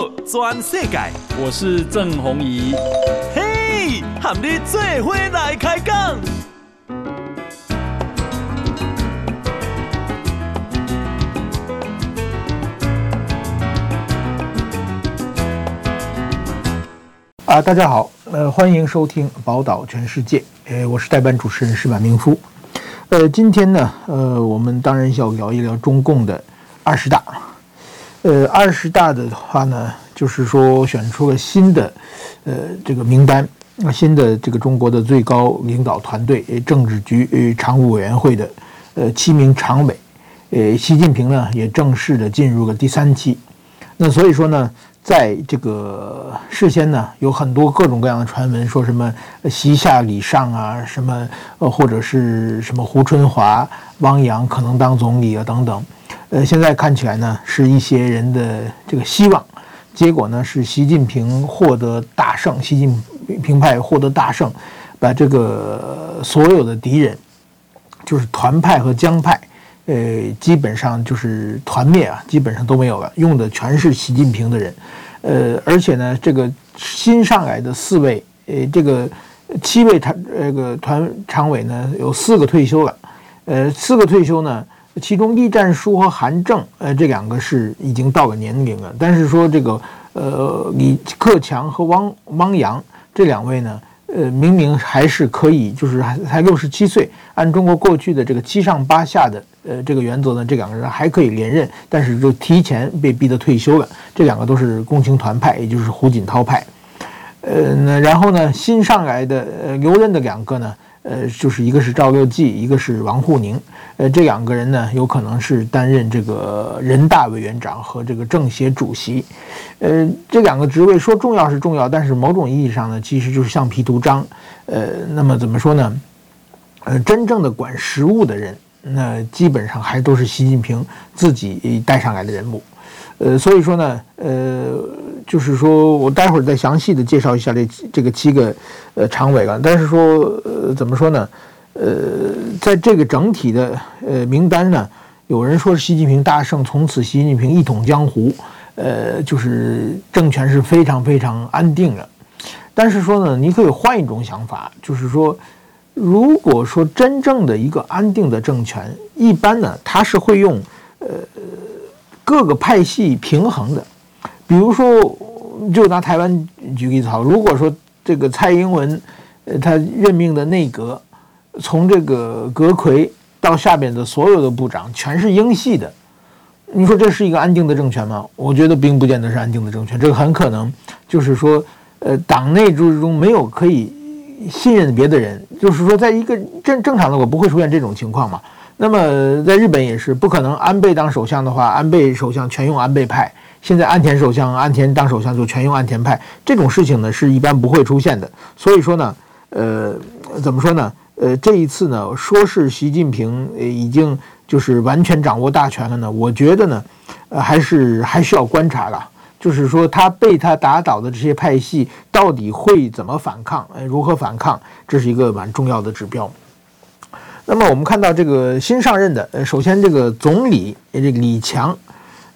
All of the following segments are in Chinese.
好，全世界，我是郑弘仪。嘿，和你做伙来开讲。啊，大家好，呃，欢迎收听《宝岛全世界》，呃，我是代班主持人石板明夫。呃，今天呢，呃，我们当然要聊一聊中共的二十大。呃，二十大的话呢，就是说选出了新的，呃，这个名单，新的这个中国的最高领导团队，政治局常务委员会的，呃，七名常委，呃，习近平呢也正式的进入了第三期。那所以说呢，在这个事先呢，有很多各种各样的传闻，说什么习下李上啊，什么呃，或者是什么胡春华、汪洋可能当总理啊等等。呃，现在看起来呢，是一些人的这个希望，结果呢是习近平获得大胜，习近平派获得大胜，把这个所有的敌人，就是团派和江派，呃，基本上就是团灭啊，基本上都没有了，用的全是习近平的人，呃，而且呢，这个新上来的四位，呃，这个七位常这个团常委呢，有四个退休了，呃，四个退休呢。其中，栗战书和韩正，呃，这两个是已经到了年龄了。但是说这个，呃，李克强和汪汪洋这两位呢，呃，明明还是可以，就是还才六十七岁，按中国过去的这个七上八下的，呃，这个原则呢，这两个人还可以连任，但是就提前被逼得退休了。这两个都是共青团派，也就是胡锦涛派。呃，那然后呢，新上来的呃留任的两个呢？呃，就是一个是赵乐际，一个是王沪宁，呃，这两个人呢，有可能是担任这个人大委员长和这个政协主席，呃，这两个职位说重要是重要，但是某种意义上呢，其实就是橡皮图章，呃，那么怎么说呢？呃，真正的管实务的人，那基本上还都是习近平自己带上来的人物，呃，所以说呢，呃。就是说，我待会儿再详细的介绍一下这这个七个呃常委了。但是说，呃，怎么说呢？呃，在这个整体的呃名单呢，有人说是习近平大胜，从此习近平一统江湖，呃，就是政权是非常非常安定的。但是说呢，你可以换一种想法，就是说，如果说真正的一个安定的政权，一般呢，它是会用呃各个派系平衡的。比如说，就拿台湾举例子好，如果说这个蔡英文，呃，他任命的内阁，从这个阁揆到下边的所有的部长全是英系的，你说这是一个安定的政权吗？我觉得并不见得是安定的政权，这个很可能就是说，呃，党内之中没有可以信任别的人，就是说，在一个正正常的我不会出现这种情况嘛。那么在日本也是不可能，安倍当首相的话，安倍首相全用安倍派。现在安田首相，安田当首相就全用安田派，这种事情呢是一般不会出现的。所以说呢，呃，怎么说呢？呃，这一次呢，说是习近平已经就是完全掌握大权了呢，我觉得呢，呃，还是还需要观察了。就是说，他被他打倒的这些派系到底会怎么反抗？呃，如何反抗？这是一个蛮重要的指标。那么我们看到这个新上任的，呃，首先这个总理这个李强。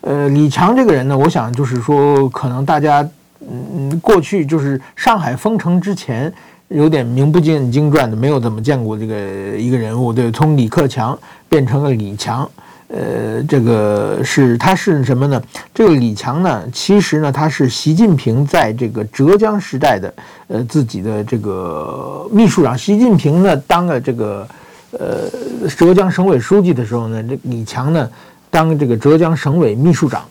呃，李强这个人呢，我想就是说，可能大家嗯，过去就是上海封城之前，有点名不见经传的，没有怎么见过这个一个人物。对，从李克强变成了李强，呃，这个是他是什么呢？这个李强呢，其实呢，他是习近平在这个浙江时代的呃自己的这个秘书长。习近平呢，当了这个呃浙江省委书记的时候呢，这李强呢。当这个浙江省委秘书长，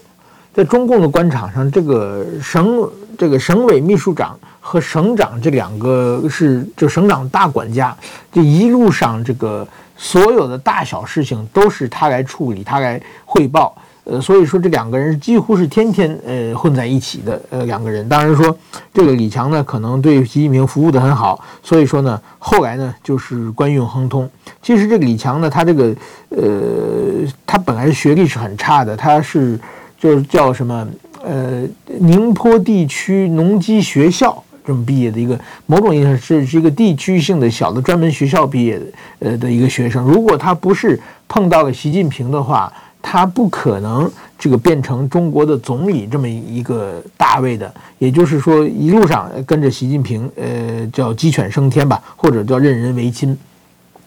在中共的官场上，这个省这个省委秘书长和省长这两个是就省长大管家，这一路上这个所有的大小事情都是他来处理，他来汇报。呃，所以说这两个人几乎是天天呃混在一起的呃两个人。当然说这个李强呢，可能对习近平服务得很好，所以说呢，后来呢就是官运亨通。其实这个李强呢，他这个呃，他本来学历是很差的，他是就是叫什么呃宁波地区农机学校这么毕业的一个，某种意义上是是一个地区性的小的专门学校毕业的呃的一个学生。如果他不是碰到了习近平的话，他不可能这个变成中国的总理这么一个大位的，也就是说一路上跟着习近平，呃，叫鸡犬升天吧，或者叫任人唯亲，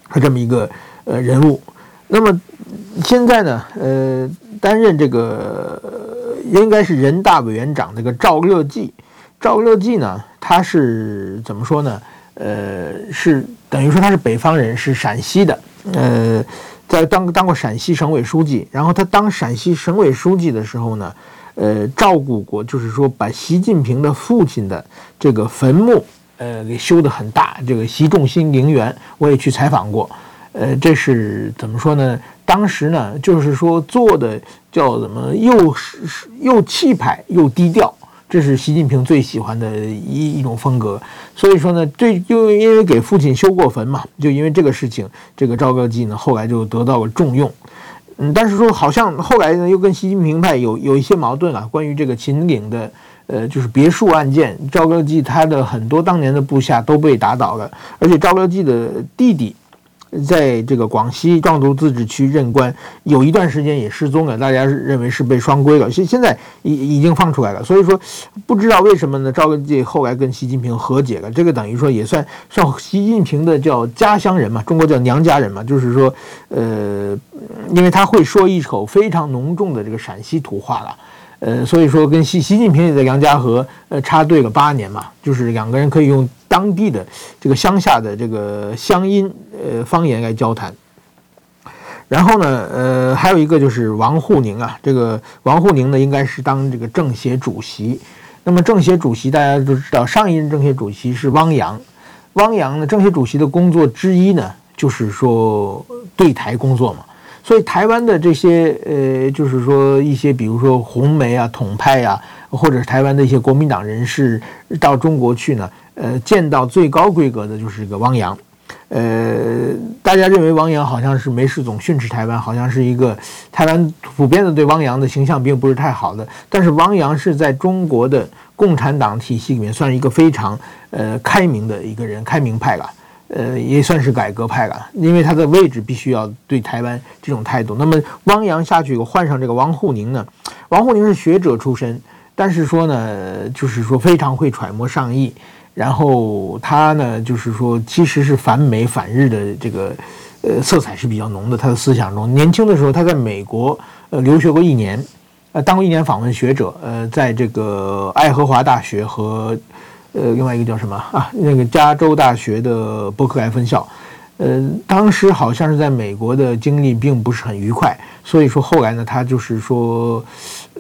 他这么一个呃人物。那么现在呢，呃，担任这个应该是人大委员长这个赵乐际，赵乐际呢，他是怎么说呢？呃，是等于说他是北方人，是陕西的，呃。在当当过陕西省委书记，然后他当陕西省委书记的时候呢，呃，照顾过，就是说把习近平的父亲的这个坟墓，呃，给修得很大。这个习仲勋陵园，我也去采访过，呃，这是怎么说呢？当时呢，就是说做的叫怎么，又是又气派又低调。这是习近平最喜欢的一一种风格，所以说呢，对，就因为给父亲修过坟嘛，就因为这个事情，这个赵乐际呢后来就得到了重用，嗯，但是说好像后来呢又跟习近平派有有一些矛盾啊，关于这个秦岭的，呃，就是别墅案件，赵乐际他的很多当年的部下都被打倒了，而且赵乐际的弟弟。在这个广西壮族自治区任官，有一段时间也失踪了，大家认为是被双规了。现现在已已经放出来了，所以说不知道为什么呢？赵乐际后来跟习近平和解了，这个等于说也算算习近平的叫家乡人嘛，中国叫娘家人嘛，就是说，呃，因为他会说一口非常浓重的这个陕西土话了。呃，所以说跟习习近平也在杨家河呃插队了八年嘛，就是两个人可以用当地的这个乡下的这个乡音呃方言来交谈。然后呢，呃，还有一个就是王沪宁啊，这个王沪宁呢应该是当这个政协主席。那么政协主席大家都知道，上一任政协主席是汪洋。汪洋呢，政协主席的工作之一呢，就是说对台工作嘛。所以台湾的这些呃，就是说一些，比如说红媒啊、统派啊，或者是台湾的一些国民党人士到中国去呢，呃，见到最高规格的就是这个汪洋，呃，大家认为汪洋好像是没事总训斥台湾，好像是一个台湾普遍的对汪洋的形象并不是太好的，但是汪洋是在中国的共产党体系里面算是一个非常呃开明的一个人，开明派了。呃，也算是改革派了，因为他的位置必须要对台湾这种态度。那么汪洋下去以后，换上这个王沪宁呢？王沪宁是学者出身，但是说呢，就是说非常会揣摩上意。然后他呢，就是说其实是反美反日的这个呃色彩是比较浓的。他的思想中，年轻的时候他在美国呃留学过一年，呃当过一年访问学者，呃在这个爱荷华大学和。呃，另外一个叫什么 啊？那个加州大学的伯克莱分校，呃，当时好像是在美国的经历并不是很愉快，所以说后来呢，他就是说，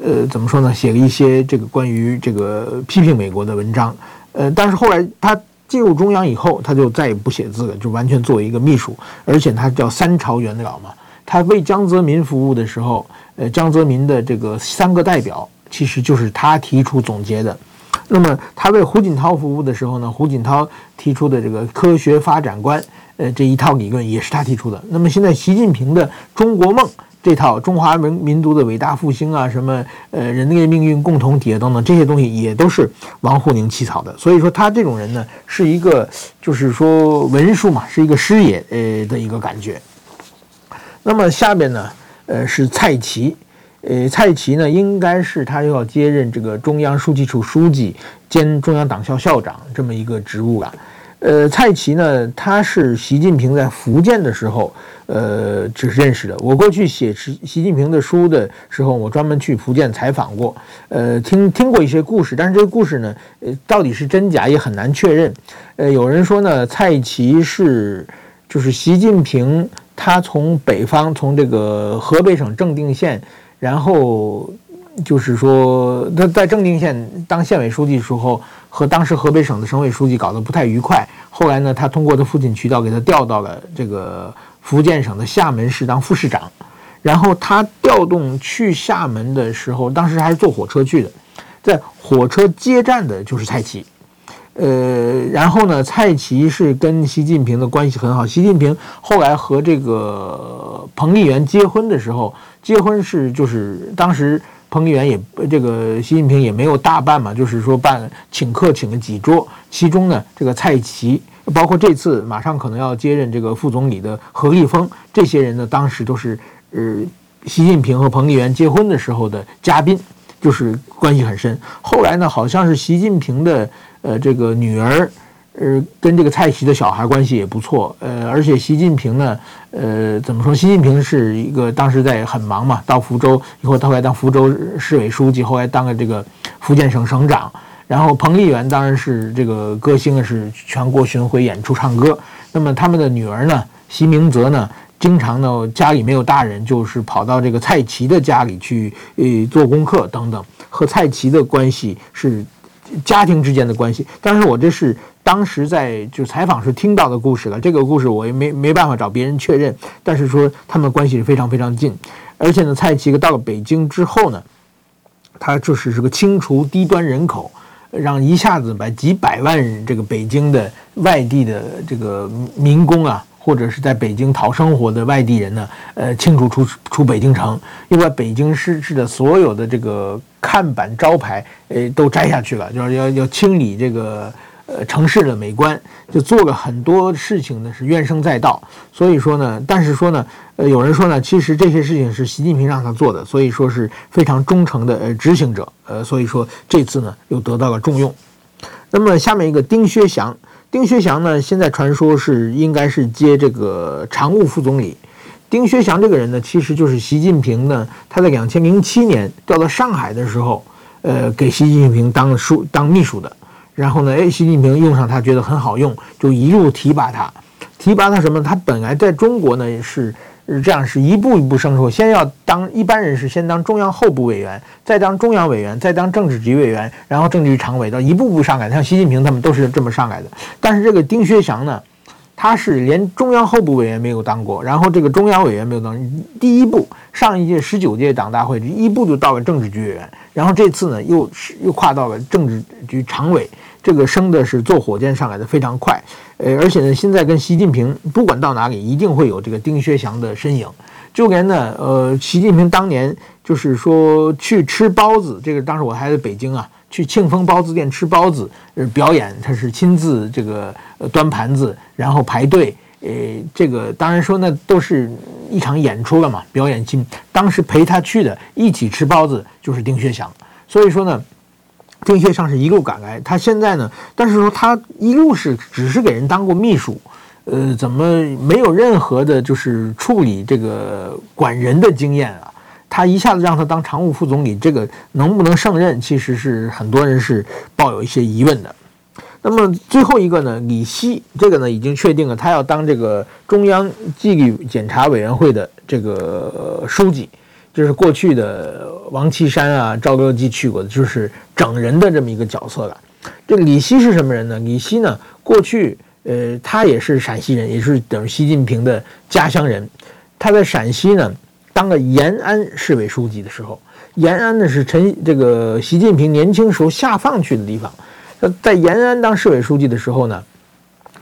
呃，怎么说呢？写了一些这个关于这个批评美国的文章，呃，但是后来他进入中央以后，他就再也不写字了，就完全作为一个秘书，而且他叫三朝元老嘛，他为江泽民服务的时候，呃，江泽民的这个三个代表其实就是他提出总结的。那么他为胡锦涛服务的时候呢，胡锦涛提出的这个科学发展观，呃，这一套理论也是他提出的。那么现在习近平的中国梦这套中华民民族的伟大复兴啊，什么呃人类命运共同体啊等等这些东西，也都是王沪宁起草的。所以说他这种人呢，是一个就是说文书嘛，是一个师爷呃的一个感觉。那么下边呢，呃是蔡奇。呃，蔡奇呢，应该是他又要接任这个中央书记处书记兼中央党校校长这么一个职务了。呃，蔡奇呢，他是习近平在福建的时候，呃，只是认识的。我过去写习习近平的书的时候，我专门去福建采访过，呃，听听过一些故事，但是这个故事呢，呃，到底是真假也很难确认。呃，有人说呢，蔡奇是就是习近平他从北方从这个河北省正定县。然后就是说，他在正定县当县委书记的时候，和当时河北省的省委书记搞得不太愉快。后来呢，他通过他父亲渠道给他调到了这个福建省的厦门市当副市长。然后他调动去厦门的时候，当时还是坐火车去的，在火车接站的就是蔡奇。呃，然后呢，蔡奇是跟习近平的关系很好。习近平后来和这个彭丽媛结婚的时候。结婚是就是当时彭丽媛也这个习近平也没有大办嘛，就是说办请客请了几桌，其中呢这个蔡奇，包括这次马上可能要接任这个副总理的何立峰，这些人呢当时都是呃习近平和彭丽媛结婚的时候的嘉宾，就是关系很深。后来呢，好像是习近平的呃这个女儿。呃，跟这个蔡奇的小孩关系也不错，呃，而且习近平呢，呃，怎么说？习近平是一个当时在很忙嘛，到福州以后，他后来当福州市委书记，后来当了这个福建省省长。然后彭丽媛当然是这个歌星，是全国巡回演出唱歌。那么他们的女儿呢，习明泽呢，经常呢家里没有大人，就是跑到这个蔡奇的家里去，呃，做功课等等，和蔡奇的关系是家庭之间的关系。但是我这是。当时在就采访时听到的故事了，这个故事我也没没办法找别人确认，但是说他们关系是非常非常近，而且呢，蔡奇到了北京之后呢，他就是这个清除低端人口，让一下子把几百万这个北京的外地的这个民工啊，或者是在北京讨生活的外地人呢，呃，清除出出北京城，又把北京市市的所有的这个看板招牌，呃，都摘下去了，就是要要清理这个。呃，城市的美观就做了很多事情呢，是怨声载道。所以说呢，但是说呢，呃，有人说呢，其实这些事情是习近平让他做的，所以说是非常忠诚的呃执行者。呃，所以说这次呢又得到了重用。那么下面一个丁薛祥，丁薛祥呢现在传说是应该是接这个常务副总理。丁薛祥这个人呢，其实就是习近平呢他在两千零七年调到上海的时候，呃，给习近平当书当秘书的。然后呢，哎，习近平用上他觉得很好用，就一路提拔他，提拔他什么？他本来在中国呢是这样，是一步一步升出，先要当一般人是先当中央候补委员，再当中央委员，再当政治局委员，然后政治局常委，到一步步上来。像习近平他们都是这么上来的。但是这个丁薛祥呢，他是连中央候补委员没有当过，然后这个中央委员没有当，第一步上一届十九届党大会一步就到了政治局委员，然后这次呢又是又跨到了政治局常委。这个升的是坐火箭上来的非常快，呃，而且呢，现在跟习近平不管到哪里，一定会有这个丁薛祥的身影。就连呢，呃，习近平当年就是说去吃包子，这个当时我还在北京啊，去庆丰包子店吃包子，呃，表演他是亲自这个端盘子，然后排队，呃，这个当然说那都是一场演出了嘛，表演进。当时陪他去的一起吃包子就是丁薛祥，所以说呢。丁薛祥是一路赶来，他现在呢，但是说他一路是只是给人当过秘书，呃，怎么没有任何的就是处理这个管人的经验啊？他一下子让他当常务副总理，这个能不能胜任，其实是很多人是抱有一些疑问的。那么最后一个呢，李希这个呢已经确定了，他要当这个中央纪律检查委员会的这个书记。就是过去的王岐山啊、赵乐际去过的，就是整人的这么一个角色了。这李希是什么人呢？李希呢，过去呃，他也是陕西人，也是等于习近平的家乡人。他在陕西呢，当了延安市委书记的时候，延安呢是陈这个习近平年轻时候下放去的地方。在延安当市委书记的时候呢，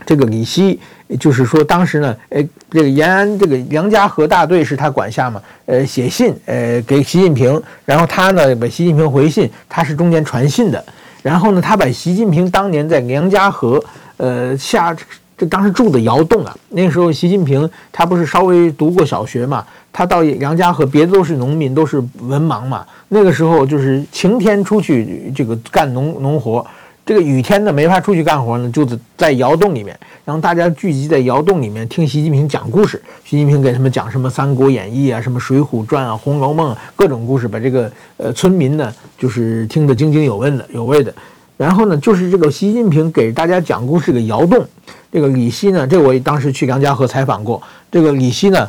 这个李希。就是说，当时呢，呃，这个延安这个梁家河大队是他管辖嘛，呃，写信，呃，给习近平，然后他呢，把习近平回信，他是中间传信的，然后呢，他把习近平当年在梁家河，呃，下这当时住的窑洞啊，那时候习近平他不是稍微读过小学嘛，他到梁家河，别的都是农民，都是文盲嘛，那个时候就是晴天出去这个干农农活。这个雨天呢，没法出去干活呢，就是在窑洞里面，然后大家聚集在窑洞里面听习近平讲故事。习近平给他们讲什么《三国演义》啊，什么《水浒传》啊，《红楼梦》啊，各种故事，把这个呃村民呢，就是听得津津有味的，有味的。然后呢，就是这个习近平给大家讲故事的窑洞，这个李希呢，这个我当时去梁家河采访过，这个李希呢。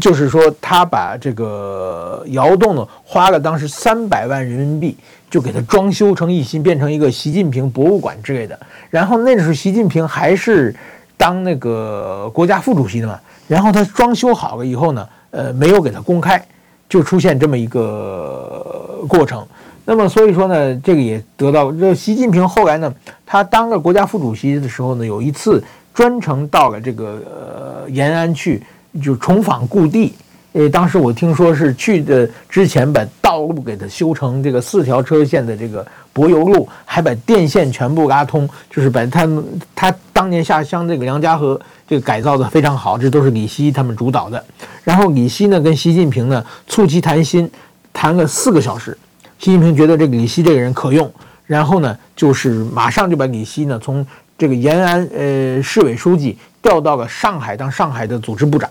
就是说，他把这个窑洞呢，花了当时三百万人民币，就给他装修成一新，变成一个习近平博物馆之类的。然后那时候，习近平还是当那个国家副主席的嘛。然后他装修好了以后呢，呃，没有给他公开，就出现这么一个过程。那么所以说呢，这个也得到这习近平后来呢，他当了国家副主席的时候呢，有一次专程到了这个呃延安去。就重访故地，呃，当时我听说是去的之前把道路给他修成这个四条车线的这个柏油路，还把电线全部拉通，就是把他他当年下乡这个梁家河这个改造的非常好，这都是李希他们主导的。然后李希呢跟习近平呢促膝谈心，谈了四个小时，习近平觉得这个李希这个人可用，然后呢就是马上就把李希呢从这个延安呃市委书记调到了上海当上海的组织部长。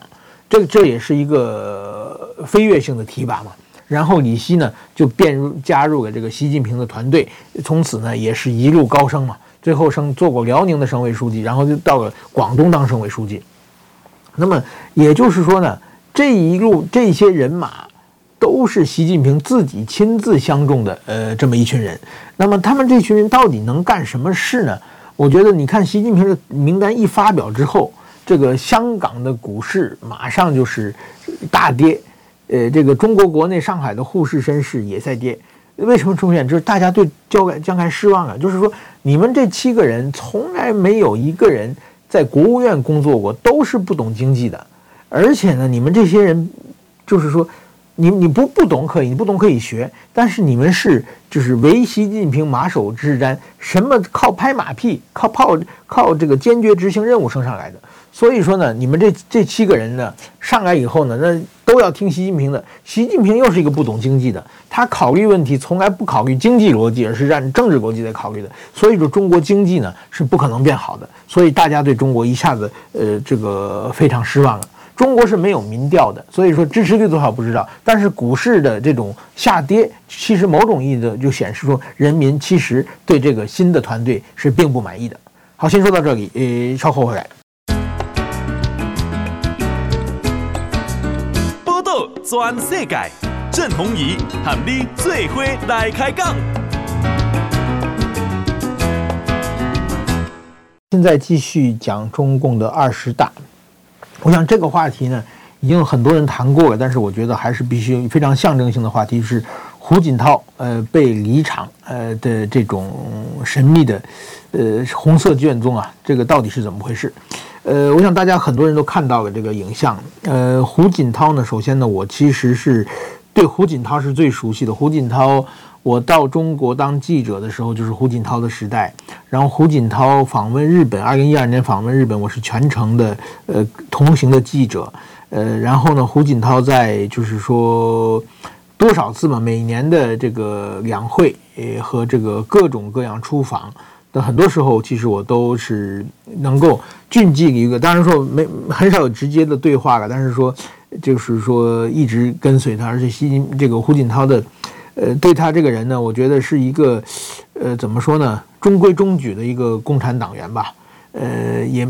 这这也是一个飞跃性的提拔嘛，然后李希呢就变入加入了这个习近平的团队，从此呢也是一路高升嘛，最后升做过辽宁的省委书记，然后就到了广东当省委书记。那么也就是说呢，这一路这些人马都是习近平自己亲自相中的，呃，这么一群人。那么他们这群人到底能干什么事呢？我觉得你看习近平的名单一发表之后。这个香港的股市马上就是大跌，呃，这个中国国内上海的沪市、深市也在跌。为什么出现？就是大家对江改江开失望啊！就是说，你们这七个人从来没有一个人在国务院工作过，都是不懂经济的。而且呢，你们这些人，就是说，你你不不懂可以，你不懂可以学，但是你们是就是唯习近平马首是瞻，什么靠拍马屁、靠靠靠这个坚决执行任务升上来的。所以说呢，你们这这七个人呢上来以后呢，那都要听习近平的。习近平又是一个不懂经济的，他考虑问题从来不考虑经济逻辑，而是按政治逻辑来考虑的。所以说，中国经济呢是不可能变好的。所以大家对中国一下子呃这个非常失望了。中国是没有民调的，所以说支持率多少不知道。但是股市的这种下跌，其实某种意义的就显示说，人民其实对这个新的团队是并不满意的。好，先说到这里，呃，稍后回来。全世界，郑弘仪喊你做伙来开讲。现在继续讲中共的二十大。我想这个话题呢，已经很多人谈过了，但是我觉得还是必须非常象征性的话题是胡锦涛呃被离场呃的这种神秘的呃红色卷宗啊，这个到底是怎么回事？呃，我想大家很多人都看到了这个影像。呃，胡锦涛呢，首先呢，我其实是对胡锦涛是最熟悉的。胡锦涛，我到中国当记者的时候，就是胡锦涛的时代。然后胡锦涛访问日本，二零一二年访问日本，我是全程的呃同行的记者。呃，然后呢，胡锦涛在就是说多少次嘛，每年的这个两会，呃，和这个各种各样出访。那很多时候，其实我都是能够俊记一个，当然说没很少有直接的对话了，但是说就是说一直跟随他，而且习近这个胡锦涛的，呃，对他这个人呢，我觉得是一个，呃，怎么说呢，中规中矩的一个共产党员吧，呃，也，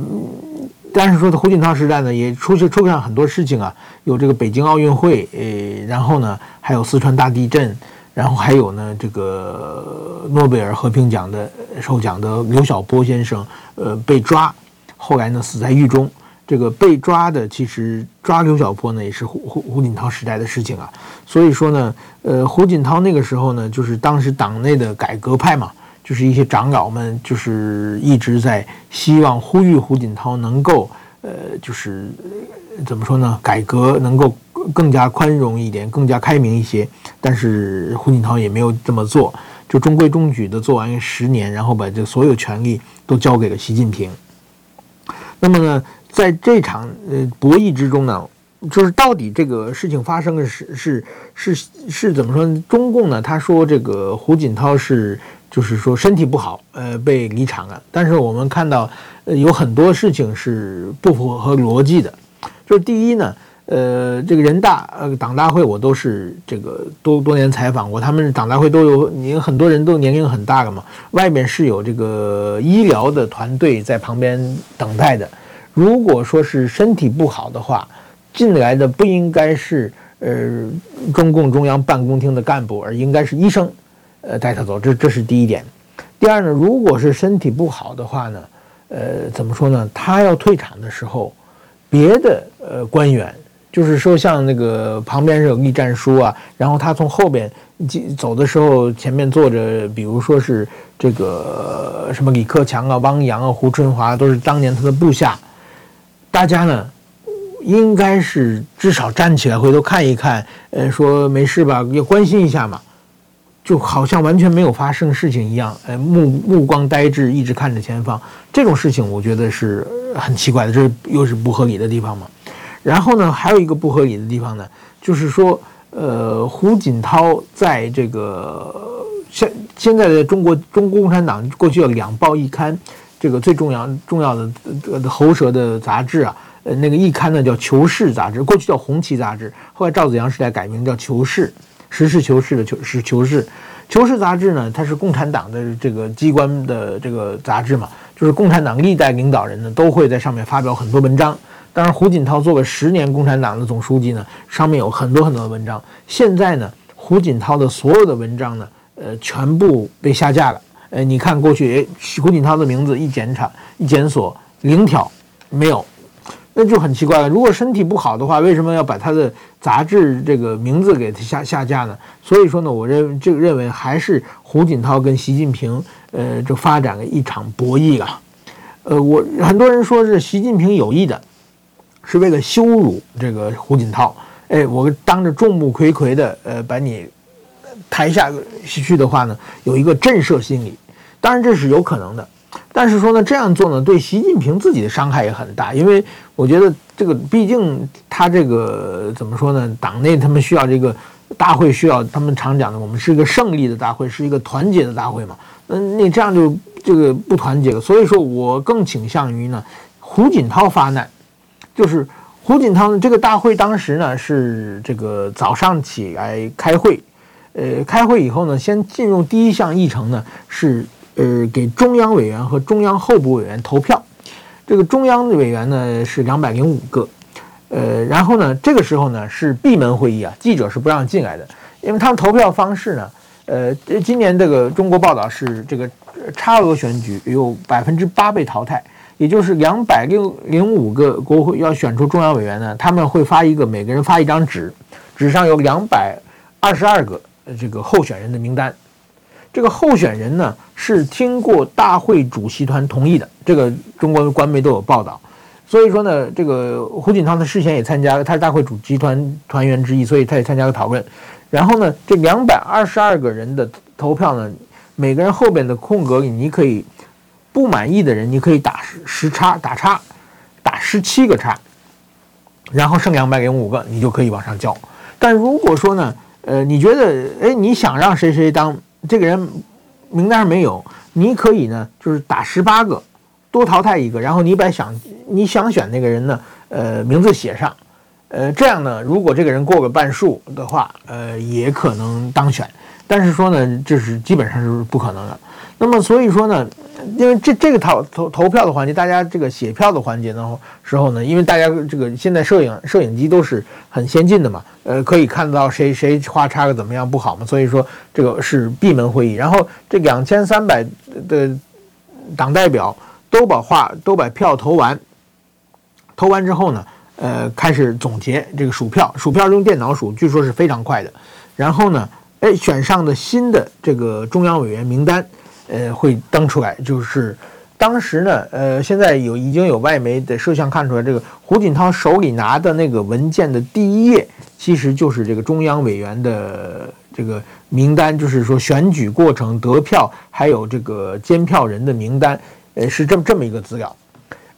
但是说的胡锦涛时代呢，也出现出现很多事情啊，有这个北京奥运会，呃，然后呢，还有四川大地震。然后还有呢，这个诺贝尔和平奖的受奖的刘晓波先生，呃，被抓，后来呢死在狱中。这个被抓的，其实抓刘晓波呢，也是胡胡胡锦涛时代的事情啊。所以说呢，呃，胡锦涛那个时候呢，就是当时党内的改革派嘛，就是一些长老们，就是一直在希望呼吁胡锦涛能够，呃，就是怎么说呢，改革能够。更加宽容一点，更加开明一些，但是胡锦涛也没有这么做，就中规中矩的做完十年，然后把这所有权力都交给了习近平。那么呢，在这场呃博弈之中呢，就是到底这个事情发生的是是是是，怎么说呢？中共呢，他说这个胡锦涛是就是说身体不好，呃，被离场了。但是我们看到，呃，有很多事情是不符合逻辑的，就是第一呢。呃，这个人大呃党大会，我都是这个多多年采访过，他们党大会都有，你很多人都年龄很大了嘛，外面是有这个医疗的团队在旁边等待的。如果说是身体不好的话，进来的不应该是呃中共中央办公厅的干部，而应该是医生，呃带他走，这这是第一点。第二呢，如果是身体不好的话呢，呃怎么说呢？他要退场的时候，别的呃官员。就是说，像那个旁边是有栗战书啊，然后他从后边走的时候，前面坐着，比如说是这个什么李克强啊、汪洋啊、胡春华，都是当年他的部下。大家呢应该是至少站起来回头看一看，呃，说没事吧，也关心一下嘛，就好像完全没有发生事情一样，呃，目目光呆滞，一直看着前方，这种事情我觉得是很奇怪的，这又是不合理的地方嘛。然后呢，还有一个不合理的地方呢，就是说，呃，胡锦涛在这个现现在的中国中国共产党过去有两报一刊，这个最重要重要的喉舌的杂志啊。呃，那个一刊呢叫《求是》杂志，过去叫《红旗》杂志，后来赵子阳时代改名叫《求是》，实事求是的求是《求是》。《求是》杂志呢，它是共产党的这个机关的这个杂志嘛，就是共产党历代领导人呢都会在上面发表很多文章。当然，胡锦涛做了十年共产党的总书记呢，上面有很多很多的文章。现在呢，胡锦涛的所有的文章呢，呃，全部被下架了。呃，你看过去，诶，胡锦涛的名字一检查一检索，零条没有。那就很奇怪了。如果身体不好的话，为什么要把他的杂志这个名字给他下下架呢？所以说呢，我认这个认为还是胡锦涛跟习近平，呃，就发展了一场博弈了。呃，我很多人说是习近平有意的，是为了羞辱这个胡锦涛。哎，我当着众目睽睽的，呃，把你抬下去的话呢，有一个震慑心理。当然这是有可能的。但是说呢，这样做呢，对习近平自己的伤害也很大，因为我觉得这个毕竟他这个怎么说呢？党内他们需要这个大会，需要他们常讲的，我们是一个胜利的大会，是一个团结的大会嘛。那那这样就这个不团结了。所以说我更倾向于呢，胡锦涛发难，就是胡锦涛这个大会当时呢是这个早上起来开会，呃，开会以后呢，先进入第一项议程呢是。呃，给中央委员和中央候补委员投票，这个中央的委员呢是两百零五个，呃，然后呢，这个时候呢是闭门会议啊，记者是不让进来的，因为他们投票方式呢，呃，今年这个中国报道是这个差额选举有百分之八被淘汰，也就是两百零零五个国会要选出中央委员呢，他们会发一个每个人发一张纸，纸上有两百二十二个这个候选人的名单。这个候选人呢是经过大会主席团同意的，这个中国的官媒都有报道。所以说呢，这个胡锦涛他事先也参加了，他是大会主席团团员之一，所以他也参加了讨论。然后呢，这两百二十二个人的投票呢，每个人后边的空格里，你可以不满意的人，你可以打十叉，打叉，打十七个叉，然后剩两百零五个，你就可以往上交。但如果说呢，呃，你觉得，哎，你想让谁谁当？这个人名单上没有，你可以呢，就是打十八个，多淘汰一个，然后你把想你想选那个人呢，呃，名字写上，呃，这样呢，如果这个人过个半数的话，呃，也可能当选。但是说呢，这是基本上是不可能的。那么所以说呢，因为这这个投投投票的环节，大家这个写票的环节的时候呢，因为大家这个现在摄影摄影机都是很先进的嘛，呃，可以看到谁谁画叉个怎么样不好嘛，所以说这个是闭门会议。然后这两千三百的党代表都把话都把票投完，投完之后呢，呃，开始总结这个数票，数票用电脑数，据说是非常快的。然后呢，哎，选上的新的这个中央委员名单。呃，会登出来，就是当时呢，呃，现在有已经有外媒的摄像看出来，这个胡锦涛手里拿的那个文件的第一页，其实就是这个中央委员的这个名单，就是说选举过程、得票，还有这个监票人的名单，呃，是这么这么一个资料。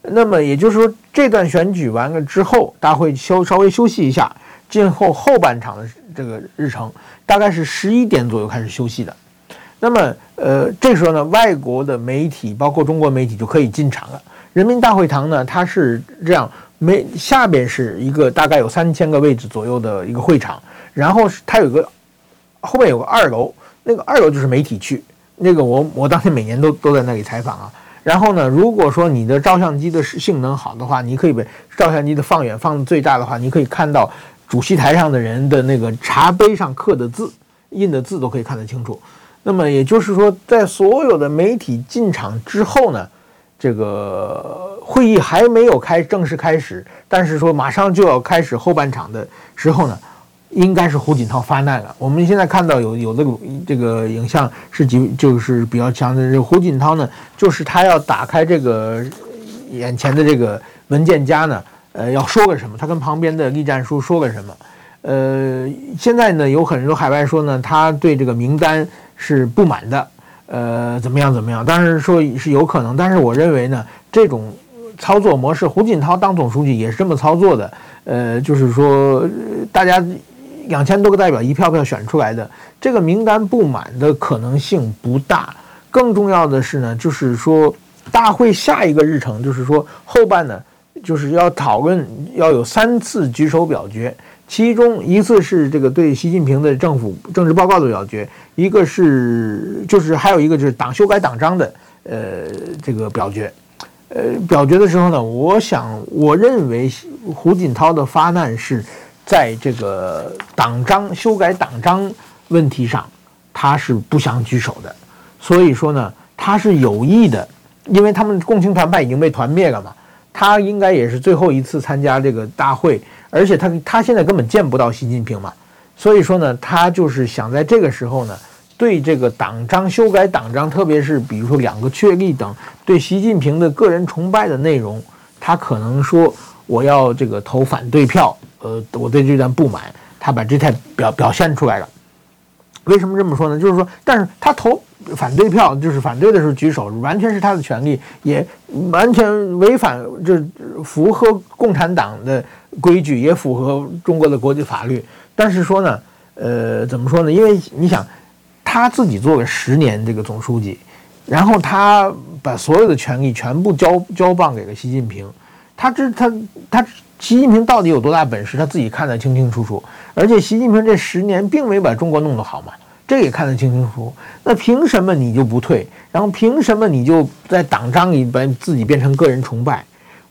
那么也就是说，这段选举完了之后，大会休稍微休息一下，今后后半场的这个日程，大概是十一点左右开始休息的。那么，呃，这时候呢，外国的媒体包括中国媒体就可以进场了。人民大会堂呢，它是这样，没下边是一个大概有三千个位置左右的一个会场，然后它有个后面有个二楼，那个二楼就是媒体区。那个我我当天每年都都在那里采访啊。然后呢，如果说你的照相机的性能好的话，你可以把照相机的放远放最大的话，你可以看到主席台上的人的那个茶杯上刻的字、印的字都可以看得清楚。那么也就是说，在所有的媒体进场之后呢，这个会议还没有开正式开始，但是说马上就要开始后半场的时候呢，应该是胡锦涛发难了。我们现在看到有有的这个影像是几就是比较强的，这胡锦涛呢，就是他要打开这个眼前的这个文件夹呢，呃，要说个什么，他跟旁边的栗战书说个什么。呃，现在呢，有很多海外说呢，他对这个名单是不满的，呃，怎么样怎么样？当然说是有可能，但是我认为呢，这种操作模式，胡锦涛当总书记也是这么操作的，呃，就是说大家两千多个代表一票票选出来的，这个名单不满的可能性不大。更重要的是呢，就是说大会下一个日程，就是说后半呢，就是要讨论要有三次举手表决。其中一次是这个对习近平的政府政治报告的表决，一个是就是还有一个就是党修改党章的呃这个表决，呃表决的时候呢，我想我认为胡锦涛的发难是在这个党章修改党章问题上，他是不想举手的，所以说呢，他是有意的，因为他们共青团派已经被团灭了嘛，他应该也是最后一次参加这个大会。而且他他现在根本见不到习近平嘛，所以说呢，他就是想在这个时候呢，对这个党章修改党章，特别是比如说两个确立等对习近平的个人崇拜的内容，他可能说我要这个投反对票，呃，我对这段不满，他把这态表表现出来了。为什么这么说呢？就是说，但是他投反对票，就是反对的时候举手，完全是他的权利，也完全违反，就符合共产党的规矩，也符合中国的国际法律。但是说呢，呃，怎么说呢？因为你想，他自己做了十年这个总书记，然后他把所有的权力全部交交棒给了习近平，他这他他习近平到底有多大本事，他自己看得清清楚楚。而且习近平这十年并没把中国弄得好嘛，这也看得清清楚楚。那凭什么你就不退？然后凭什么你就在党章里把自己变成个人崇拜？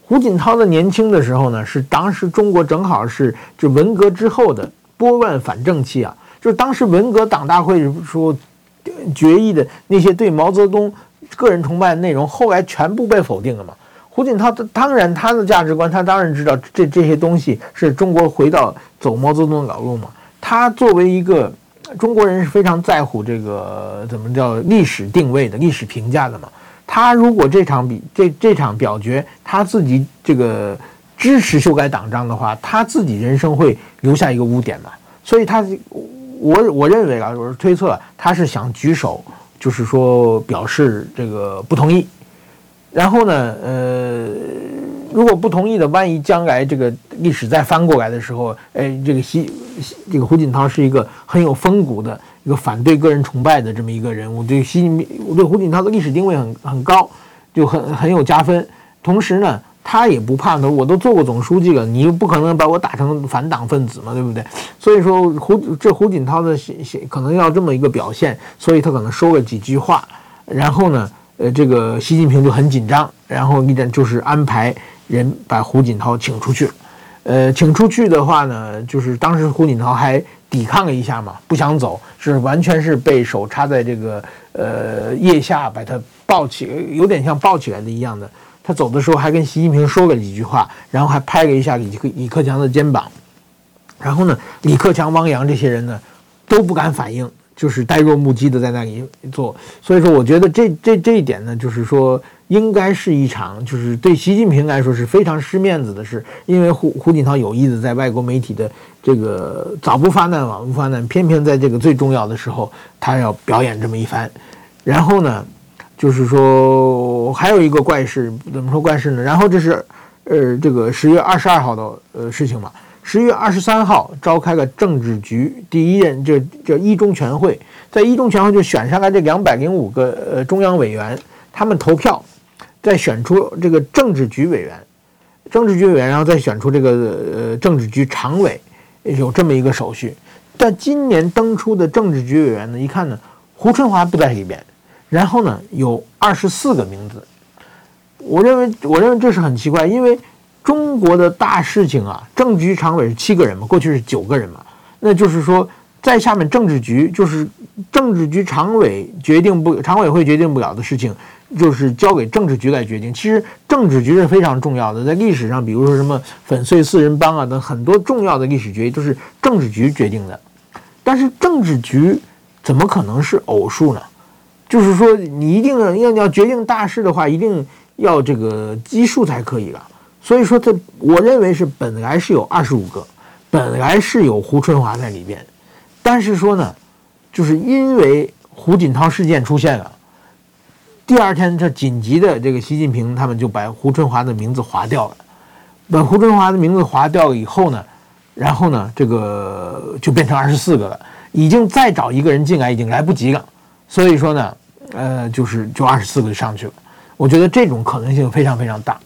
胡锦涛的年轻的时候呢，是当时中国正好是就文革之后的拨乱反正期啊，就是当时文革党大会说决议的那些对毛泽东个人崇拜的内容，后来全部被否定了嘛。胡锦涛他当然他的价值观，他当然知道这这些东西是中国回到走毛泽东的老路嘛。他作为一个中国人是非常在乎这个怎么叫历史定位的历史评价的嘛。他如果这场比这这场表决他自己这个支持修改党章的话，他自己人生会留下一个污点嘛。所以他我我认为啊，我是推测他是想举手，就是说表示这个不同意。然后呢，呃，如果不同意的，万一将来这个历史再翻过来的时候，哎，这个习，这个胡锦涛是一个很有风骨的一个反对个人崇拜的这么一个人物，对习近平，我对胡锦涛的历史定位很很高，就很很有加分。同时呢，他也不怕，我都做过总书记了，你又不可能把我打成反党分子嘛，对不对？所以说胡这胡锦涛的写写可能要这么一个表现，所以他可能说了几句话，然后呢。呃，这个习近平就很紧张，然后一点就是安排人把胡锦涛请出去。呃，请出去的话呢，就是当时胡锦涛还抵抗了一下嘛，不想走，是完全是被手插在这个呃腋下把他抱起，有点像抱起来的一样的。他走的时候还跟习近平说了几句话，然后还拍了一下李克李克强的肩膀。然后呢，李克强、汪洋这些人呢都不敢反应。就是呆若木鸡的在那里做，所以说我觉得这这这一点呢，就是说应该是一场，就是对习近平来说是非常失面子的事，因为胡胡锦涛有意的在外国媒体的这个早不发难晚不发难，偏偏在这个最重要的时候，他要表演这么一番，然后呢，就是说还有一个怪事，怎么说怪事呢？然后这是呃这个十月二十二号的呃事情嘛。十月二十三号召开了政治局第一任，这叫一中全会，在一中全会就选上来这两百零五个呃中央委员，他们投票，再选出这个政治局委员，政治局委员，然后再选出这个呃政治局常委，有这么一个手续。但今年登出的政治局委员呢，一看呢，胡春华不在里边，然后呢有二十四个名字，我认为我认为这是很奇怪，因为。中国的大事情啊，政治局常委是七个人嘛，过去是九个人嘛，那就是说，在下面政治局就是政治局常委决定不，常委会决定不了的事情，就是交给政治局来决定。其实政治局是非常重要的，在历史上，比如说什么粉碎四人帮啊等很多重要的历史决议都是政治局决定的。但是政治局怎么可能是偶数呢？就是说，你一定要要要决定大事的话，一定要这个奇数才可以了。所以说，这我认为是本来是有二十五个，本来是有胡春华在里边，但是说呢，就是因为胡锦涛事件出现了，第二天这紧急的这个习近平他们就把胡春华的名字划掉了，把胡春华的名字划掉以后呢，然后呢，这个就变成二十四个了，已经再找一个人进来已经来不及了，所以说呢，呃，就是就二十四个就上去了，我觉得这种可能性非常非常大。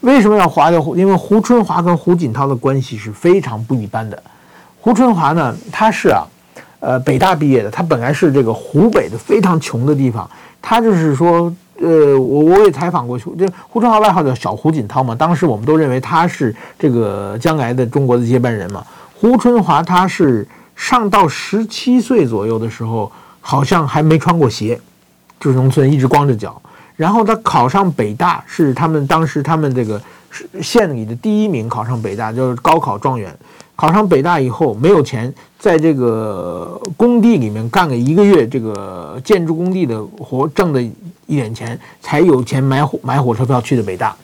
为什么要划掉？因为胡春华跟胡锦涛的关系是非常不一般的。胡春华呢，他是啊，呃，北大毕业的，他本来是这个湖北的非常穷的地方。他就是说，呃，我我也采访过，这胡春华外号叫小胡锦涛嘛。当时我们都认为他是这个将来的中国的接班人嘛。胡春华他是上到十七岁左右的时候，好像还没穿过鞋，就是农村一直光着脚。然后他考上北大，是他们当时他们这个县里的第一名，考上北大就是高考状元。考上北大以后没有钱，在这个工地里面干了一个月，这个建筑工地的活，挣的一点钱，才有钱买火买火车票去的北大。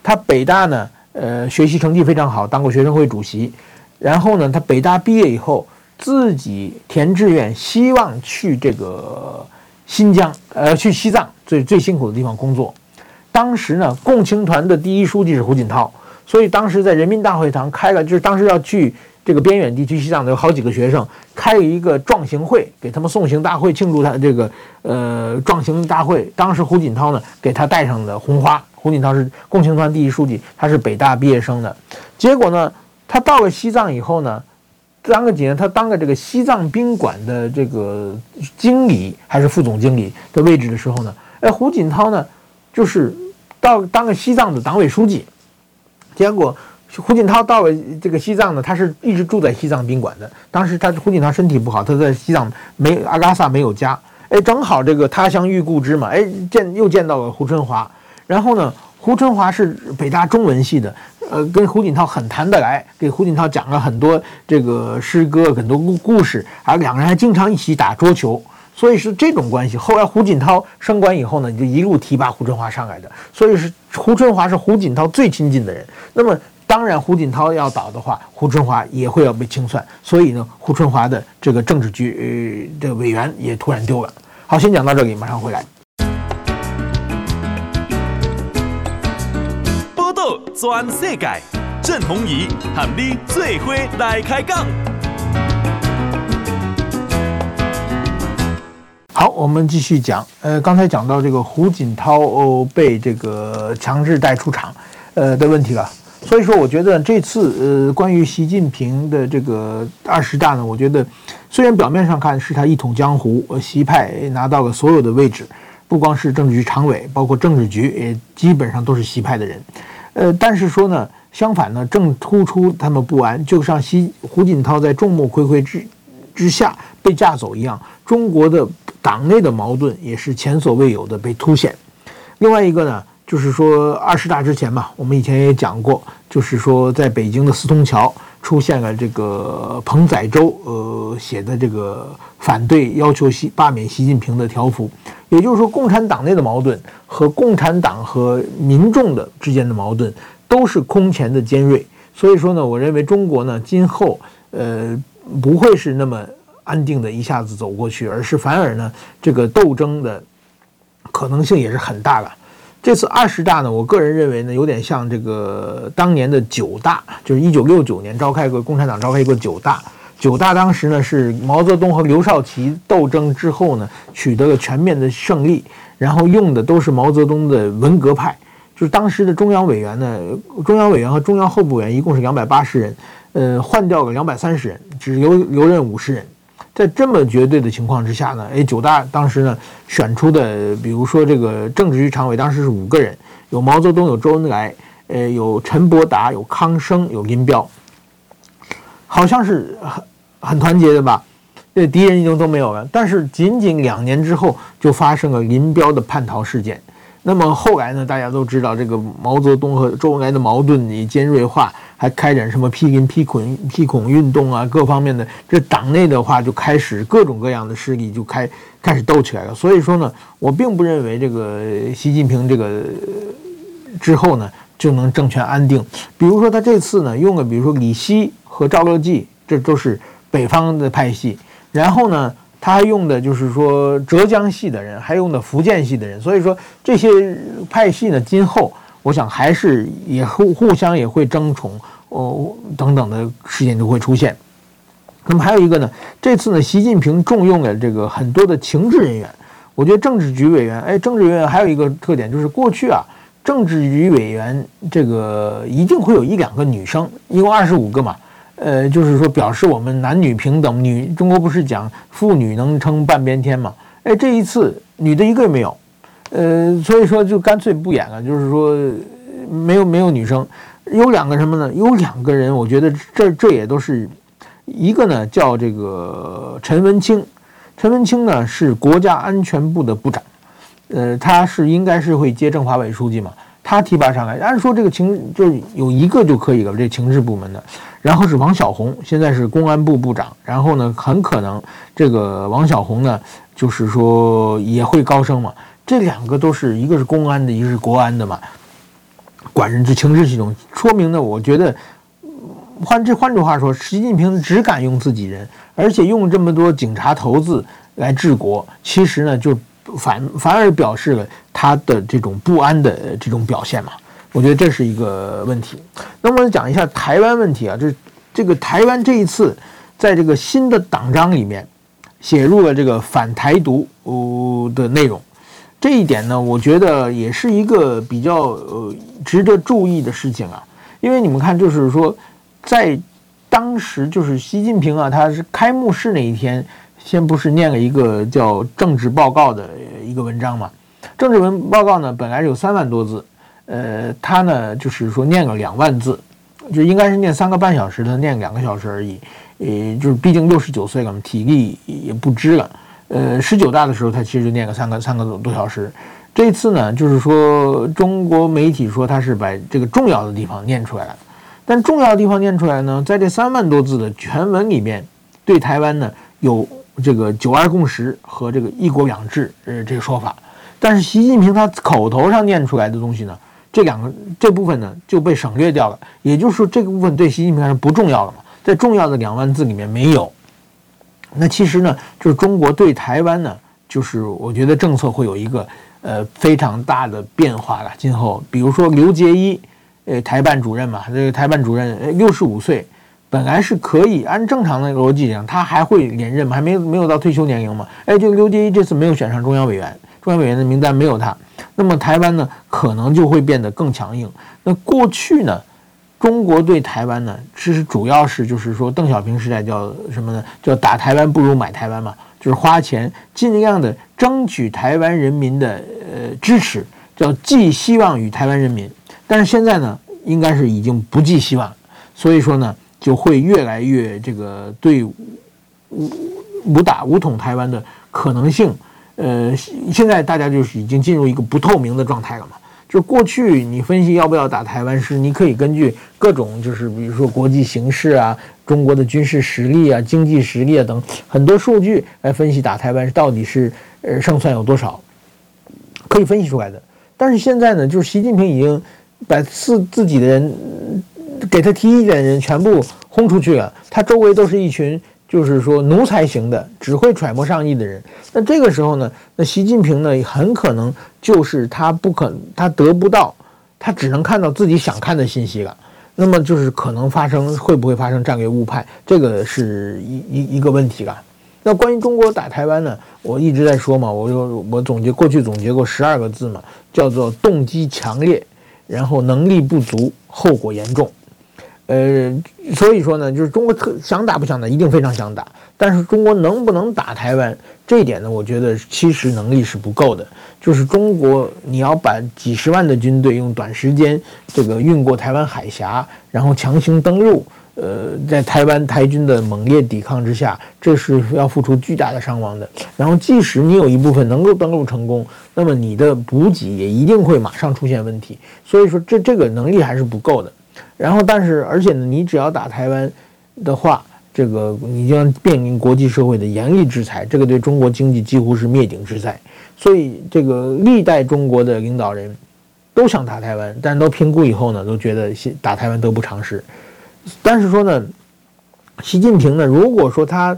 他北大呢，呃，学习成绩非常好，当过学生会主席。然后呢，他北大毕业以后，自己填志愿，希望去这个。新疆，呃，去西藏最最辛苦的地方工作。当时呢，共青团的第一书记是胡锦涛，所以当时在人民大会堂开了，就是当时要去这个边远地区西藏的有好几个学生，开了一个壮行会，给他们送行大会，庆祝他这个呃壮行大会。当时胡锦涛呢，给他带上的红花。胡锦涛是共青团第一书记，他是北大毕业生的。结果呢，他到了西藏以后呢。当个几年，他当个这个西藏宾馆的这个经理还是副总经理的位置的时候呢，哎，胡锦涛呢，就是到当个西藏的党委书记。结果胡锦涛到了这个西藏呢，他是一直住在西藏宾馆的。当时他胡锦涛身体不好，他在西藏没阿嘎萨没有家，哎，正好这个他乡遇故知嘛，哎，见又见到了胡春华。然后呢，胡春华是北大中文系的。呃，跟胡锦涛很谈得来，给胡锦涛讲了很多这个诗歌，很多故故事，而两个人还经常一起打桌球，所以是这种关系。后来胡锦涛升官以后呢，你就一路提拔胡春华上来的，所以是胡春华是胡锦涛最亲近的人。那么当然，胡锦涛要倒的话，胡春华也会要被清算。所以呢，胡春华的这个政治局呃的委员也突然丢了。好，先讲到这里，马上回来。全世界，郑弘仪和你最伙来开讲。好，我们继续讲。呃，刚才讲到这个胡锦涛哦被这个强制带出场，呃的问题了。所以说，我觉得这次呃关于习近平的这个二十大呢，我觉得虽然表面上看是他一统江湖，呃习派拿到了所有的位置，不光是政治局常委，包括政治局也基本上都是习派的人。呃，但是说呢，相反呢，正突出他们不安，就像习胡锦涛在众目睽睽之之下被架走一样，中国的党内的矛盾也是前所未有的被凸显。另外一个呢，就是说二十大之前嘛，我们以前也讲过，就是说在北京的四通桥出现了这个彭载舟呃写的这个反对要求习罢免习近平的条幅。也就是说，共产党内的矛盾和共产党和民众的之间的矛盾都是空前的尖锐。所以说呢，我认为中国呢，今后呃不会是那么安定的一下子走过去，而是反而呢，这个斗争的可能性也是很大的。这次二十大呢，我个人认为呢，有点像这个当年的九大，就是一九六九年召开过共产党召开过九大。九大当时呢是毛泽东和刘少奇斗争之后呢取得了全面的胜利，然后用的都是毛泽东的文革派，就是当时的中央委员呢，中央委员和中央候补委员一共是两百八十人，呃，换掉了两百三十人，只留留任五十人，在这么绝对的情况之下呢，哎，九大当时呢选出的，比如说这个政治局常委当时是五个人，有毛泽东，有周恩来，呃，有陈伯达，有康生，有林彪，好像是。很很团结的吧，这敌人已经都没有了。但是仅仅两年之后，就发生了林彪的叛逃事件。那么后来呢？大家都知道，这个毛泽东和周恩来的矛盾也尖锐化，还开展什么批林批孔批孔运动啊，各方面的。这党内的话就开始各种各样的势力就开开始斗起来了。所以说呢，我并不认为这个习近平这个之后呢，就能政权安定。比如说他这次呢用了，比如说李希和赵乐际，这都是北方的派系。然后呢，他还用的就是说浙江系的人，还用的福建系的人。所以说这些派系呢，今后我想还是也互 互相也会争宠哦等等的事件就会出现。那么还有一个呢，这次呢，习近平重用了这个很多的情治人员。我觉得政治局委员，哎，政治委员还有一个特点就是过去啊，政治局委员这个一定会有一两个女生，一共二十五个嘛。呃，就是说表示我们男女平等，女中国不是讲妇女能撑半边天嘛？哎，这一次女的一个也没有，呃，所以说就干脆不演了，就是说没有没有女生，有两个什么呢？有两个人，我觉得这这也都是。一个呢叫这个陈文清，陈文清呢是国家安全部的部长，呃，他是应该是会接政法委书记嘛，他提拔上来，按说这个情就有一个就可以了，这情治部门的，然后是王小红，现在是公安部部长，然后呢很可能这个王小红呢就是说也会高升嘛，这两个都是一个是公安的，一个是国安的嘛，管人之情治系统，说明呢，我觉得。换这换句话说，习近平只敢用自己人，而且用这么多警察头子来治国，其实呢就反反而表示了他的这种不安的这种表现嘛。我觉得这是一个问题。那么讲一下台湾问题啊，这这个台湾这一次在这个新的党章里面写入了这个反台独的内容，这一点呢，我觉得也是一个比较呃值得注意的事情啊，因为你们看，就是说。在当时，就是习近平啊，他是开幕式那一天，先不是念了一个叫《政治报告》的一个文章嘛？政治文报告呢，本来有三万多字，呃，他呢就是说念了两万字，就应该是念三个半小时，他念两个小时而已。呃，就是毕竟六十九岁了嘛，体力也不支了。呃，十九大的时候，他其实就念个三个三个多小时。这次呢，就是说中国媒体说他是把这个重要的地方念出来了。但重要的地方念出来呢，在这三万多字的全文里面，对台湾呢有这个“九二共识”和这个“一国两制”呃这个说法，但是习近平他口头上念出来的东西呢，这两个这部分呢就被省略掉了。也就是说，这个部分对习近平来说不重要了嘛，在重要的两万字里面没有。那其实呢，就是中国对台湾呢，就是我觉得政策会有一个呃非常大的变化了。今后，比如说刘结一。呃，台办主任嘛，这个台办主任六十五岁，本来是可以按正常的逻辑讲，他还会连任嘛，还没有没有到退休年龄嘛。哎，这个刘结一这次没有选上中央委员，中央委员的名单没有他，那么台湾呢，可能就会变得更强硬。那过去呢，中国对台湾呢，其实主要是就是说，邓小平时代叫什么呢？叫打台湾不如买台湾嘛，就是花钱尽量的争取台湾人民的呃支持，叫寄希望于台湾人民。但是现在呢，应该是已经不寄希望，所以说呢，就会越来越这个对武武打武统台湾的可能性，呃，现在大家就是已经进入一个不透明的状态了嘛。就过去你分析要不要打台湾是，你可以根据各种就是比如说国际形势啊、中国的军事实力啊、经济实力啊等很多数据来分析打台湾到底是呃胜算有多少，可以分析出来的。但是现在呢，就是习近平已经。把自自己的人给他提意见的人全部轰出去了，他周围都是一群就是说奴才型的，只会揣摩上意的人。那这个时候呢，那习近平呢，很可能就是他不可，他得不到，他只能看到自己想看的信息了。那么就是可能发生，会不会发生战略误判，这个是一一一个问题了。那关于中国打台湾呢，我一直在说嘛，我就我总结过去总结过十二个字嘛，叫做动机强烈。然后能力不足，后果严重，呃，所以说呢，就是中国特想打不想打，一定非常想打，但是中国能不能打台湾这一点呢？我觉得其实能力是不够的。就是中国你要把几十万的军队用短时间这个运过台湾海峡，然后强行登陆。呃，在台湾台军的猛烈抵抗之下，这是要付出巨大的伤亡的。然后，即使你有一部分能够登陆成功，那么你的补给也一定会马上出现问题。所以说，这这个能力还是不够的。然后，但是而且呢，你只要打台湾的话，这个你将面临国际社会的严厉制裁，这个对中国经济几乎是灭顶之灾。所以，这个历代中国的领导人都想打台湾，但都评估以后呢，都觉得打台湾得不偿失。但是说呢，习近平呢，如果说他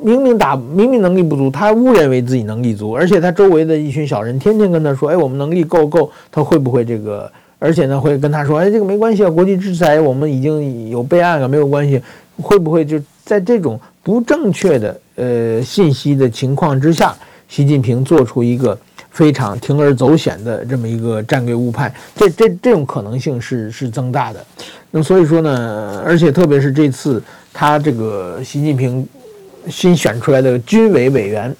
明明打明明能力不足，他误认为自己能力足，而且他周围的一群小人天天跟他说：“哎，我们能力够够。”他会不会这个？而且呢，会跟他说：“哎，这个没关系啊，国际制裁我们已经有备案了，没有关系。”会不会就在这种不正确的呃信息的情况之下，习近平做出一个非常铤而走险的这么一个战略误判？这这这种可能性是是增大的。那所以说呢，而且特别是这次他这个习近平新选出来的军委委员，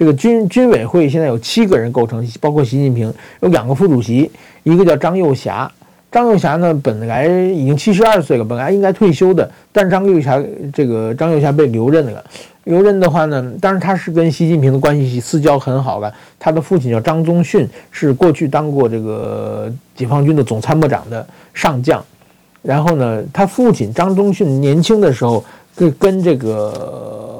这个军军委会现在有七个人构成，包括习近平，有两个副主席，一个叫张又侠。张又侠呢，本来已经七十二岁了，本来应该退休的，但是张又侠这个张又侠被留任了。留任的话呢，当然他是跟习近平的关系私交很好的。他的父亲叫张宗逊，是过去当过这个解放军的总参谋长的上将。然后呢，他父亲张宗逊年轻的时候跟跟这个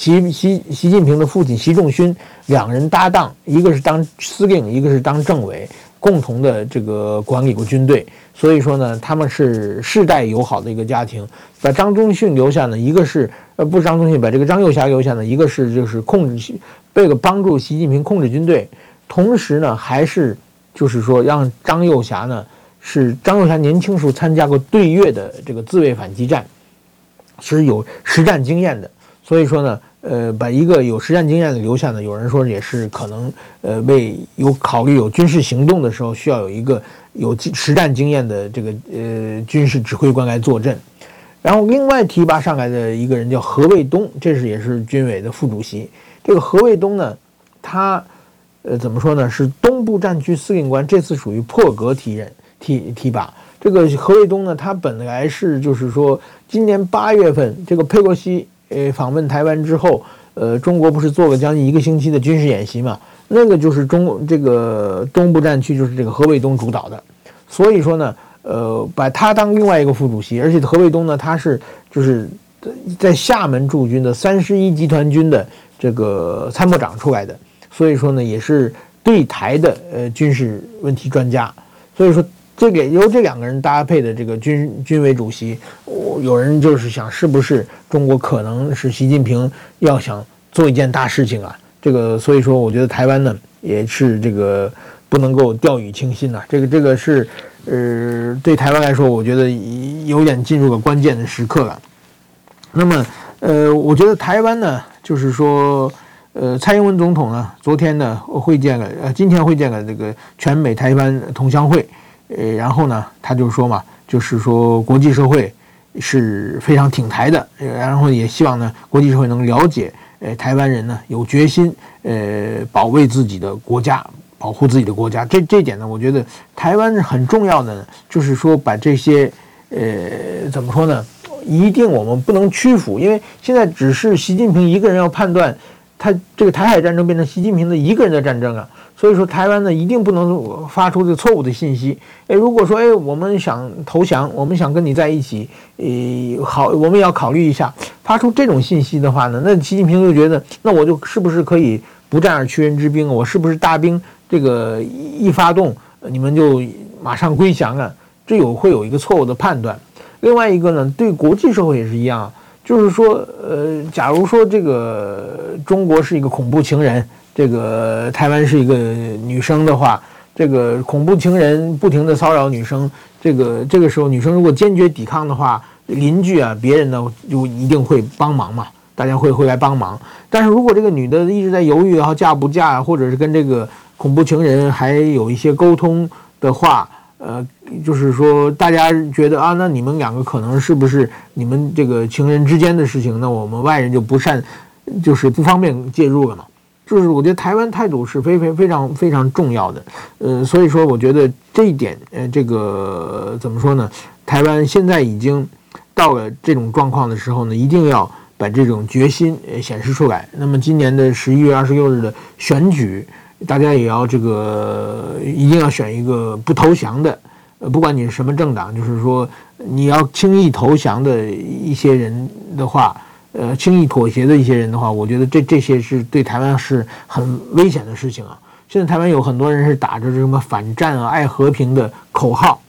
习习习近平的父亲习仲勋两人搭档，一个是当司令，一个是当政委。共同的这个管理过军队，所以说呢，他们是世代友好的一个家庭。把张宗逊留下呢，一个是呃不是张宗逊，把这个张幼侠留下呢，一个是就是控制为了帮助习近平控制军队，同时呢还是就是说让张幼侠呢是张幼侠年轻时候参加过对越的这个自卫反击战，是有实战经验的，所以说呢。呃，把一个有实战经验的留下呢，有人说也是可能，呃，为有考虑有军事行动的时候需要有一个有实战经验的这个呃军事指挥官来坐镇。然后另外提拔上来的一个人叫何卫东，这是也是军委的副主席。这个何卫东呢，他呃怎么说呢？是东部战区司令官，这次属于破格提任提提拔。这个何卫东呢，他本来是就是说今年八月份这个佩洛西。诶，访问台湾之后，呃，中国不是做了将近一个星期的军事演习嘛？那个就是中这个东部战区，就是这个何卫东主导的。所以说呢，呃，把他当另外一个副主席，而且何卫东呢，他是就是在厦门驻军的三十一集团军的这个参谋长出来的，所以说呢，也是对台的呃军事问题专家。所以说。这个由这两个人搭配的这个军军委主席，我有人就是想，是不是中国可能是习近平要想做一件大事情啊？这个所以说，我觉得台湾呢也是这个不能够掉以轻心呐。这个这个是呃，对台湾来说，我觉得有点进入了关键的时刻了。那么呃，我觉得台湾呢，就是说呃，蔡英文总统呢，昨天呢会见了呃，今天会见了这个全美台湾同乡会。呃，然后呢，他就说嘛，就是说国际社会是非常挺台的，然后也希望呢，国际社会能了解，呃，台湾人呢有决心，呃，保卫自己的国家，保护自己的国家。这这点呢，我觉得台湾很重要的，就是说把这些，呃，怎么说呢？一定我们不能屈服，因为现在只是习近平一个人要判断，他这个台海战争变成习近平的一个人的战争啊。所以说，台湾呢一定不能发出这错误的信息。诶，如果说诶我们想投降，我们想跟你在一起，诶，好，我们也要考虑一下。发出这种信息的话呢，那习近平就觉得，那我就是不是可以不战而屈人之兵？我是不是大兵这个一发动，你们就马上归降啊？这有会有一个错误的判断。另外一个呢，对国际社会也是一样，就是说，呃，假如说这个中国是一个恐怖情人。这个台湾是一个女生的话，这个恐怖情人不停地骚扰女生，这个这个时候女生如果坚决抵抗的话，邻居啊别人呢就一定会帮忙嘛，大家会会来帮忙。但是如果这个女的一直在犹豫，然后嫁不嫁，或者是跟这个恐怖情人还有一些沟通的话，呃，就是说大家觉得啊，那你们两个可能是不是你们这个情人之间的事情，那我们外人就不善，就是不方便介入了嘛。就是我觉得台湾态度是非非非常非常重要的，呃，所以说我觉得这一点，呃，这个怎么说呢？台湾现在已经到了这种状况的时候呢，一定要把这种决心呃显示出来。那么今年的十一月二十六日的选举，大家也要这个一定要选一个不投降的，呃，不管你是什么政党，就是说你要轻易投降的一些人的话。呃，轻易妥协的一些人的话，我觉得这这些是对台湾是很危险的事情啊。现在台湾有很多人是打着什么反战啊、爱和平的口号。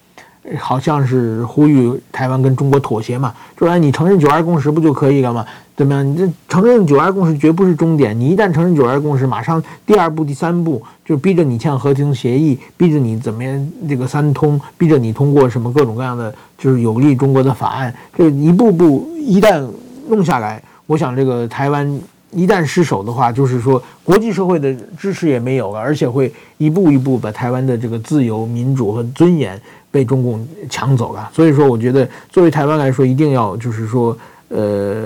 好像是呼吁台湾跟中国妥协嘛，就说你承认九二共识不就可以了吗？怎么样？你这承认九二共识绝不是终点，你一旦承认九二共识，马上第二步、第三步就逼着你签和平协议，逼着你怎么样这个三通，逼着你通过什么各种各样的就是有利中国的法案，这一步步一旦弄下来，我想这个台湾一旦失守的话，就是说国际社会的支持也没有了，而且会一步一步把台湾的这个自由、民主和尊严。被中共抢走了，所以说，我觉得作为台湾来说，一定要就是说，呃，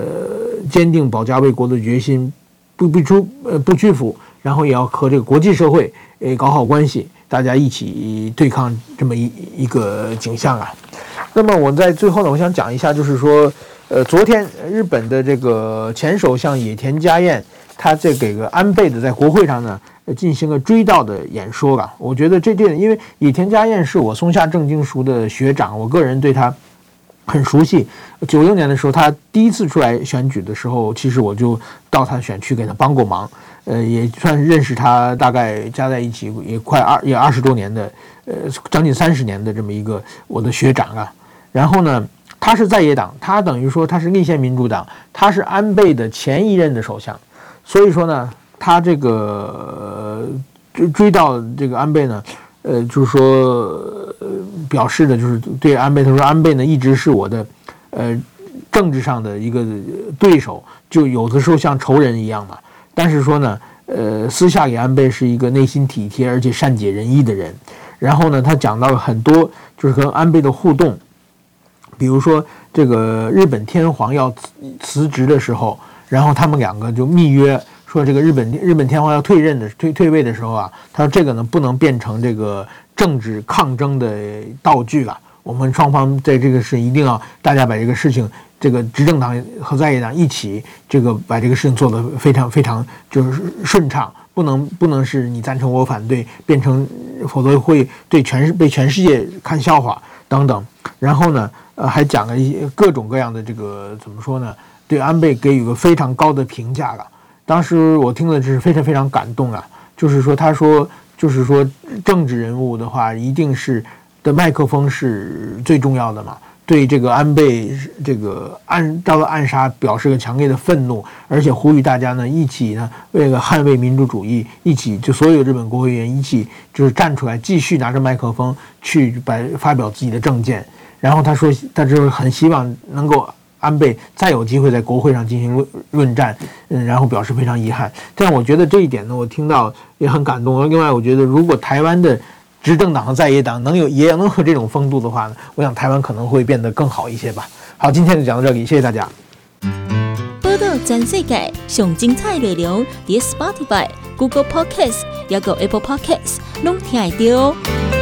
坚定保家卫国的决心，不不出呃不屈服，然后也要和这个国际社会诶搞好关系，大家一起对抗这么一一个景象啊。那么我在最后呢，我想讲一下，就是说，呃，昨天日本的这个前首相野田佳彦，他这给个安倍的在国会上呢。进行了追悼的演说吧，我觉得这点，因为野田佳彦是我松下正经塾的学长，我个人对他很熟悉。九六年的时候，他第一次出来选举的时候，其实我就到他选区给他帮过忙，呃，也算认识他，大概加在一起也快二也二十多年的，呃，将近三十年的这么一个我的学长啊。然后呢，他是在野党，他等于说他是立宪民主党，他是安倍的前一任的首相，所以说呢。他这个追追到这个安倍呢，呃，就是说，表示的就是对安倍，他说安倍呢一直是我的，呃，政治上的一个对手，就有的时候像仇人一样嘛。但是说呢，呃，私下里安倍是一个内心体贴而且善解人意的人。然后呢，他讲到了很多就是和安倍的互动，比如说这个日本天皇要辞辞职的时候，然后他们两个就密约。说这个日本日本天皇要退任的退退位的时候啊，他说这个呢不能变成这个政治抗争的道具了。我们双方在这个事一定要大家把这个事情，这个执政党和在野党一起，这个把这个事情做得非常非常就是顺畅，不能不能是你赞成我反对，变成否则会对全世被全世界看笑话等等。然后呢，呃，还讲了一些各种各样的这个怎么说呢？对安倍给予个非常高的评价了。当时我听了，这是非常非常感动啊！就是说，他说，就是说，政治人物的话，一定是的麦克风是最重要的嘛。对这个安倍这个暗遭到暗杀，表示了强烈的愤怒，而且呼吁大家呢，一起呢，为了捍卫民主主义，一起就所有日本国会议员一起就是站出来，继续拿着麦克风去把发表自己的政见。然后他说，他就是很希望能够。安倍再有机会在国会上进行论论战，嗯，然后表示非常遗憾。但我觉得这一点呢，我听到也很感动。另外，我觉得如果台湾的执政党和在野党能有也能有这种风度的话呢，我想台湾可能会变得更好一些吧。好，今天就讲到这里，谢谢大家。报道全世界上精彩内容，点 Spotify、Google Podcasts，还有 Apple Podcasts，拢听得到。